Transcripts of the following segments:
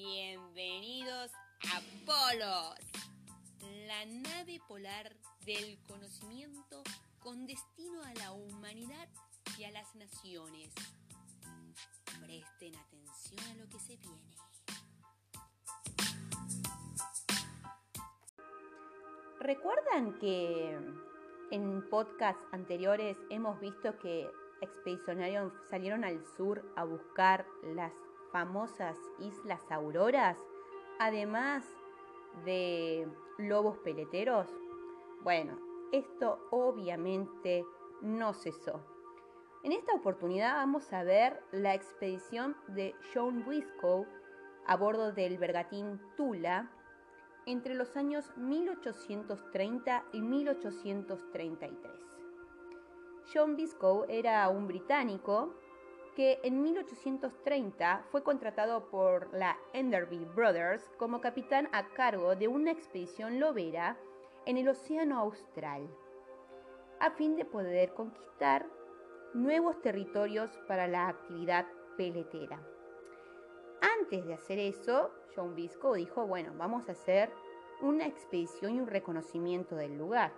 Bienvenidos a Polos, la nave polar del conocimiento con destino a la humanidad y a las naciones. Presten atención a lo que se viene. ¿Recuerdan que en podcasts anteriores hemos visto que expedicionarios salieron al sur a buscar las famosas Islas Auroras, además de lobos peleteros? Bueno, esto obviamente no cesó. En esta oportunidad vamos a ver la expedición de John Wiscoe a bordo del bergatín Tula entre los años 1830 y 1833. John Biscoe era un británico que en 1830 fue contratado por la Enderby Brothers como capitán a cargo de una expedición lobera en el Océano Austral, a fin de poder conquistar nuevos territorios para la actividad peletera. Antes de hacer eso, John Biscoe dijo, bueno, vamos a hacer una expedición y un reconocimiento del lugar.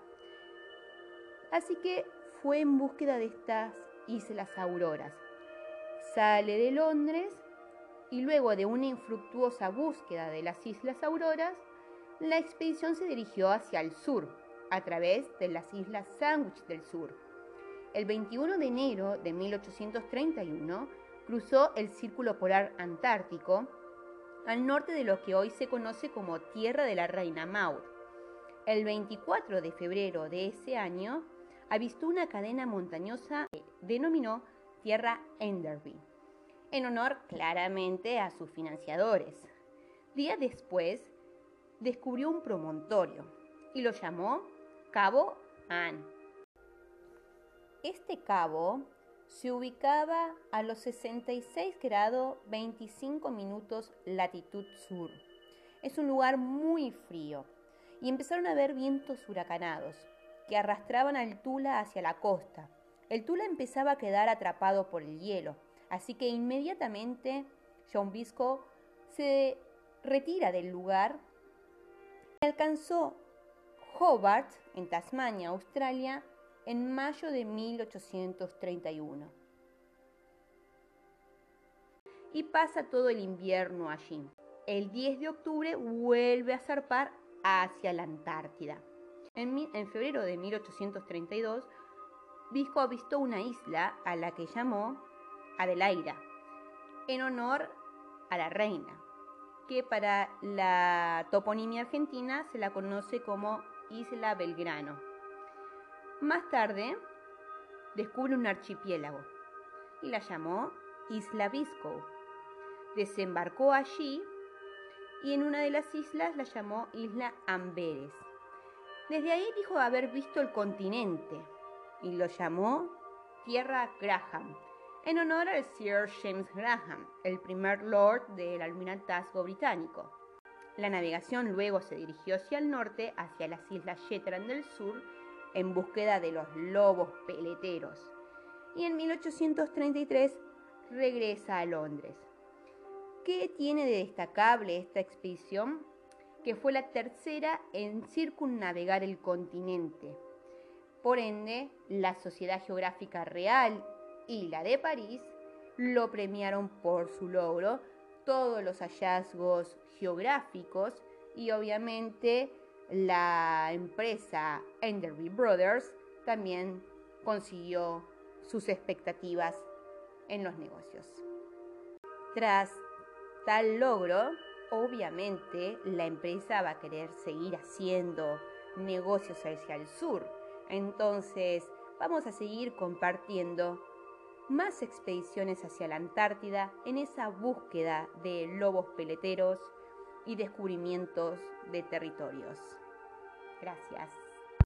Así que fue en búsqueda de estas islas auroras. Sale de Londres y luego de una infructuosa búsqueda de las islas auroras, la expedición se dirigió hacia el sur, a través de las islas Sandwich del Sur. El 21 de enero de 1831 cruzó el Círculo Polar Antártico al norte de lo que hoy se conoce como Tierra de la Reina Maud. El 24 de febrero de ese año avistó una cadena montañosa que denominó Tierra Enderby, en honor claramente a sus financiadores. Días después descubrió un promontorio y lo llamó Cabo Ann. Este cabo se ubicaba a los 66 grados 25 minutos latitud sur. Es un lugar muy frío y empezaron a haber vientos huracanados que arrastraban al Tula hacia la costa. El Tula empezaba a quedar atrapado por el hielo, así que inmediatamente John Bisco se retira del lugar y alcanzó Hobart, en Tasmania, Australia, en mayo de 1831. Y pasa todo el invierno allí. El 10 de octubre vuelve a zarpar hacia la Antártida. En, febrero de 1832, Visco avistó una isla a la que llamó Adelaida, en honor a la reina, que para la toponimia argentina se la conoce como Isla Belgrano. Más tarde, descubre un archipiélago y la llamó Isla Visco. Desembarcó allí y en una de las islas la llamó Isla Amberes. Desde ahí dijo haber visto el continente y lo llamó Tierra Graham, en honor al Sir James Graham, el primer lord del almirantazgo británico. La navegación luego se dirigió hacia el norte, hacia las islas Shetland del sur, en búsqueda de los lobos peleteros y en 1833 regresa a Londres. ¿Qué tiene de destacable esta expedición? Que fue la tercera en circunnavegar el continente. Por ende, la Sociedad Geográfica Real y la de París lo premiaron por su logro, todos los hallazgos geográficos y obviamente la empresa Enderby Brothers también consiguió sus expectativas en los negocios. Tras tal logro, obviamente la empresa va a querer seguir haciendo negocios hacia el sur. Entonces, vamos a seguir compartiendo más expediciones hacia la Antártida en esa búsqueda de lobos peleteros y descubrimientos de territorios. Gracias.